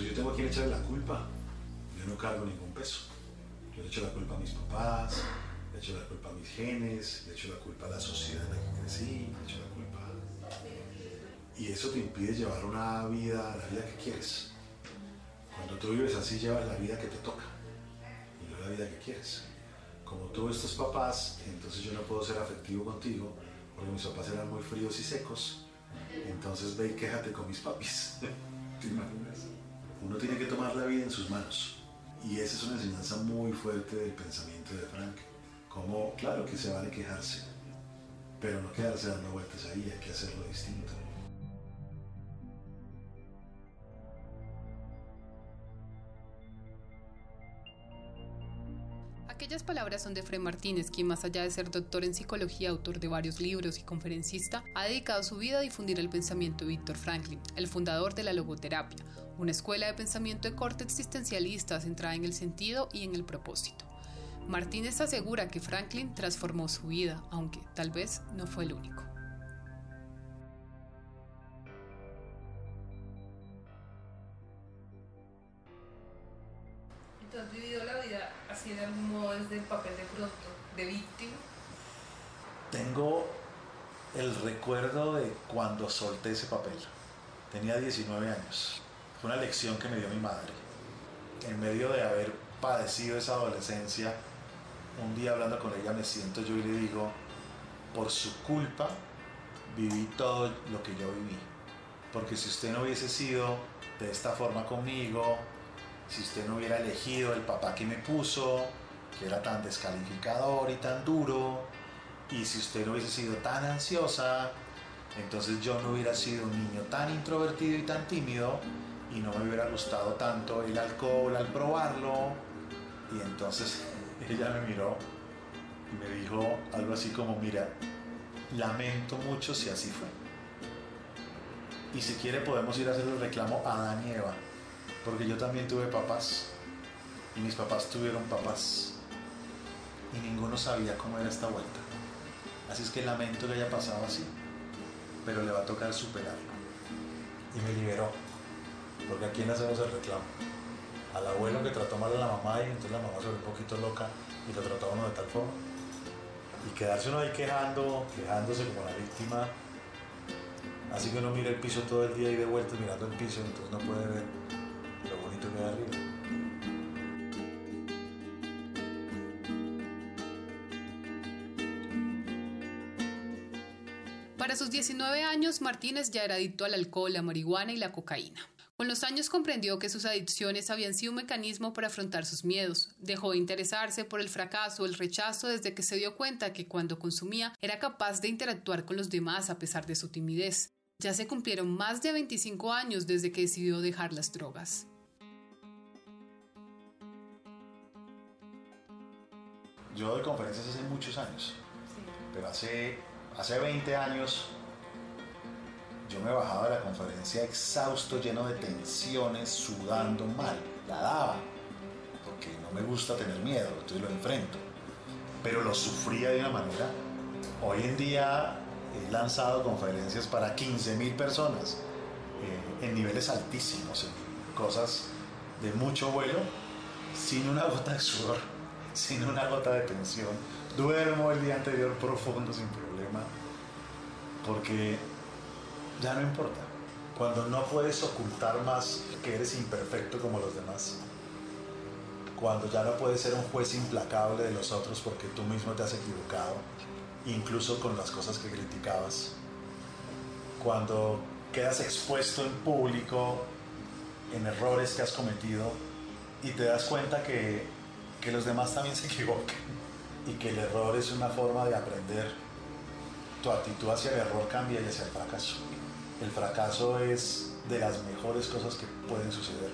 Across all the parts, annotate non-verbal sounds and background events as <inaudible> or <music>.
Pues yo tengo a quien echarle la culpa. Yo no cargo ningún peso. Yo le echo la culpa a mis papás, le echo la culpa a mis genes, le echo la culpa a la sociedad en la que crecí, le echo la culpa. Y eso te impide llevar una vida, la vida que quieres. Cuando tú vives así, llevas la vida que te toca y no la vida que quieres. Como tú estos papás, entonces yo no puedo ser afectivo contigo porque mis papás eran muy fríos y secos. Entonces ve y quéjate con mis papis. <laughs> ¿Te imaginas? Uno tiene que tomar la vida en sus manos. Y esa es una enseñanza muy fuerte del pensamiento de Frank. Como, claro que se vale quejarse, pero no quedarse dando vueltas ahí, hay que hacerlo distinto. Aquellas palabras son de Fred Martínez, quien más allá de ser doctor en psicología, autor de varios libros y conferencista, ha dedicado su vida a difundir el pensamiento de Víctor Franklin, el fundador de la logoterapia, una escuela de pensamiento de corte existencialista centrada en el sentido y en el propósito. Martínez asegura que Franklin transformó su vida, aunque tal vez no fue el único. ¿Tú has vivido así de algún modo desde el papel de pronto, de víctima? Tengo el recuerdo de cuando solté ese papel. Tenía 19 años. Fue una lección que me dio mi madre. En medio de haber padecido esa adolescencia, un día hablando con ella me siento yo y le digo, por su culpa viví todo lo que yo viví. Porque si usted no hubiese sido de esta forma conmigo, si usted no hubiera elegido el papá que me puso, que era tan descalificador y tan duro, y si usted no hubiese sido tan ansiosa, entonces yo no hubiera sido un niño tan introvertido y tan tímido, y no me hubiera gustado tanto el alcohol al probarlo. Y entonces <laughs> ella me miró y me dijo algo así como, mira, lamento mucho si así fue. Y si quiere podemos ir a hacer el reclamo a Adán y Eva porque yo también tuve papás y mis papás tuvieron papás y ninguno sabía cómo era esta vuelta. Así es que lamento que haya pasado así, pero le va a tocar superarlo. Y me liberó, porque a quién hacemos el reclamo. Al abuelo que trató mal a la mamá y entonces la mamá se ve un poquito loca y lo trató uno de tal forma. Y quedarse uno ahí quejando, quejándose como la víctima. Así que uno mira el piso todo el día y de vuelta mirando el piso, entonces no puede ver Para sus 19 años, Martínez ya era adicto al alcohol, la marihuana y la cocaína. Con los años comprendió que sus adicciones habían sido un mecanismo para afrontar sus miedos. Dejó de interesarse por el fracaso el rechazo desde que se dio cuenta que cuando consumía era capaz de interactuar con los demás a pesar de su timidez. Ya se cumplieron más de 25 años desde que decidió dejar las drogas. Yo doy conferencias hace muchos años, pero hace, hace 20 años yo me bajaba de la conferencia exhausto, lleno de tensiones, sudando mal. La daba, porque no me gusta tener miedo, entonces lo enfrento. Pero lo sufría de una manera. Hoy en día he lanzado conferencias para 15.000 personas eh, en niveles altísimos, en cosas de mucho vuelo, sin una gota de sudor, sin una gota de tensión. Duermo el día anterior profundo sin problema, porque ya no importa. Cuando no puedes ocultar más que eres imperfecto como los demás. Cuando ya no puedes ser un juez implacable de los otros porque tú mismo te has equivocado, incluso con las cosas que criticabas. Cuando quedas expuesto en público en errores que has cometido y te das cuenta que, que los demás también se equivocan y que el error es una forma de aprender. Tu actitud hacia el error cambia y hacia el fracaso el fracaso es de las mejores cosas que pueden suceder.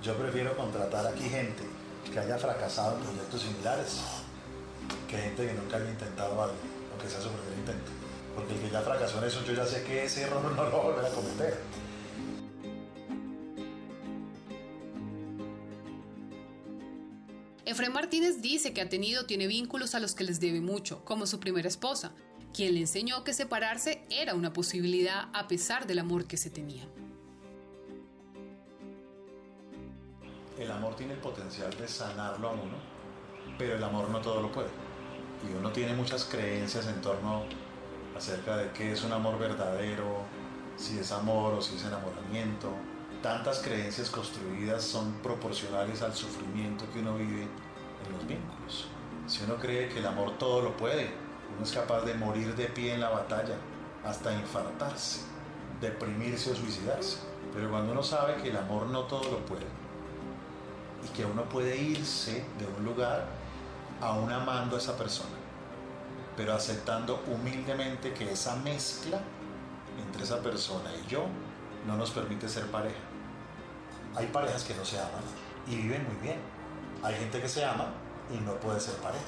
Yo prefiero contratar aquí gente que haya fracasado en proyectos similares que gente que nunca haya intentado algo, aunque sea su primer intento. Porque el que ya fracasó en eso, yo ya sé que ese error <laughs> no lo va a volver a cometer. Efraín Martínez dice que ha tenido tiene vínculos a los que les debe mucho, como su primera esposa, quien le enseñó que separarse era una posibilidad a pesar del amor que se tenía. el amor tiene el potencial de sanarlo a uno, pero el amor no todo lo puede. Y uno tiene muchas creencias en torno acerca de qué es un amor verdadero, si es amor o si es enamoramiento. Tantas creencias construidas son proporcionales al sufrimiento que uno vive en los vínculos. Si uno cree que el amor todo lo puede, uno es capaz de morir de pie en la batalla, hasta infartarse, deprimirse o suicidarse. Pero cuando uno sabe que el amor no todo lo puede, y que uno puede irse de un lugar aún amando a esa persona, pero aceptando humildemente que esa mezcla entre esa persona y yo no nos permite ser pareja. Hay parejas que no se aman y viven muy bien. Hay gente que se ama y no puede ser pareja.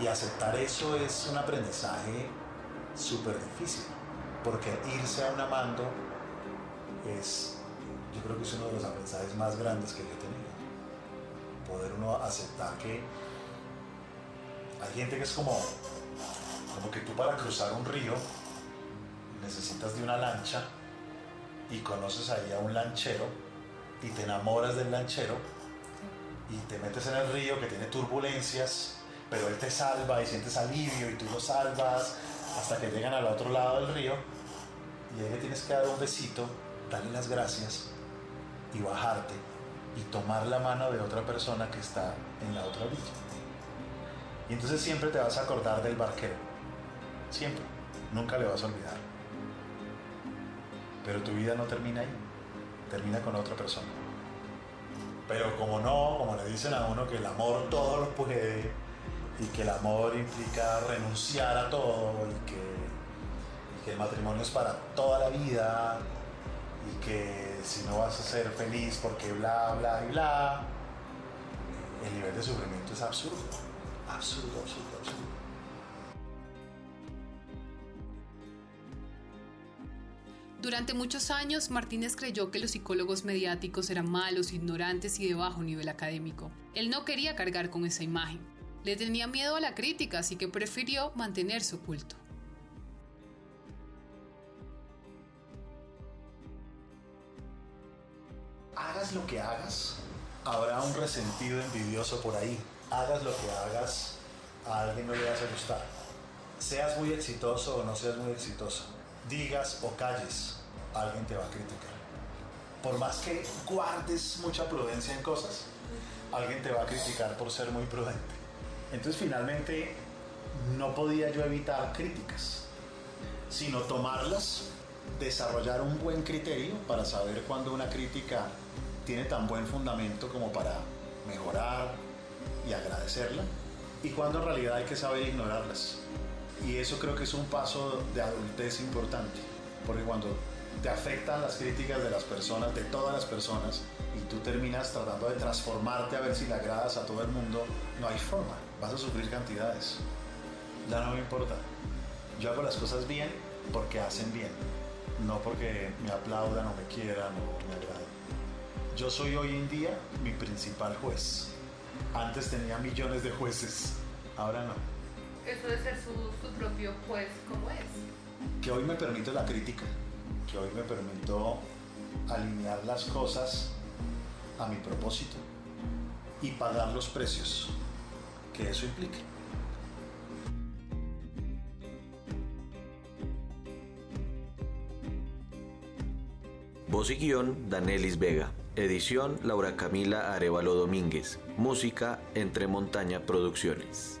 Y aceptar eso es un aprendizaje súper difícil, porque irse a un amando es, yo creo que es uno de los aprendizajes más grandes que yo he tenido. Poder uno aceptar que hay gente que es como, como que tú para cruzar un río necesitas de una lancha y conoces ahí a un lanchero y te enamoras del lanchero y te metes en el río que tiene turbulencias, pero él te salva y sientes alivio y tú lo salvas hasta que llegan al otro lado del río y ahí le tienes que dar un besito, darle las gracias y bajarte y tomar la mano de otra persona que está en la otra orilla. Y entonces siempre te vas a acordar del barquero, siempre, nunca le vas a olvidar. Pero tu vida no termina ahí, termina con otra persona. Pero como no, como le dicen a uno que el amor todo lo puede y que el amor implica renunciar a todo y que, el matrimonio es para toda la vida y que si no vas a ser feliz porque bla, bla y bla, el nivel de sufrimiento es absurdo, absurdo, absurdo, absurdo. Durante muchos años, Martínez creyó que los psicólogos mediáticos eran malos, ignorantes y de bajo nivel académico. Él no quería cargar con esa imagen. Le tenía miedo a la crítica, así que prefirió mantenerse oculto. Hagas lo que hagas, habrá un resentido envidioso por ahí. Hagas lo que hagas, a alguien no le vas a gustar. Seas muy exitoso o no seas muy exitoso, digas o calles, alguien te va a criticar. Por más que guardes mucha prudencia en cosas, alguien te va a criticar por ser muy prudente. Entonces finalmente no podía yo evitar críticas, sino tomarlas, desarrollar un buen criterio para saber cuándo una crítica tiene tan buen fundamento como para mejorar y agradecerla, y cuándo en realidad hay que saber ignorarlas. Y eso creo que es un paso de adultez importante, porque cuando te afectan las críticas de las personas, de todas las personas, y tú terminas tratando de transformarte a ver si le agradas a todo el mundo, no hay forma, vas a sufrir cantidades. Ya no me importa. Yo hago las cosas bien porque hacen bien, no porque me aplaudan o me quieran o me agraden. Yo soy hoy en día mi principal juez. Antes tenía millones de jueces, ahora no. Eso de ser su, su propio juez, ¿cómo es? Que hoy me permite la crítica, que hoy me permito alinear las cosas a mi propósito y pagar los precios que eso implique. Voz y guion, Danelis Vega. Edición, Laura Camila Arevalo Domínguez. Música, Entre Montaña Producciones.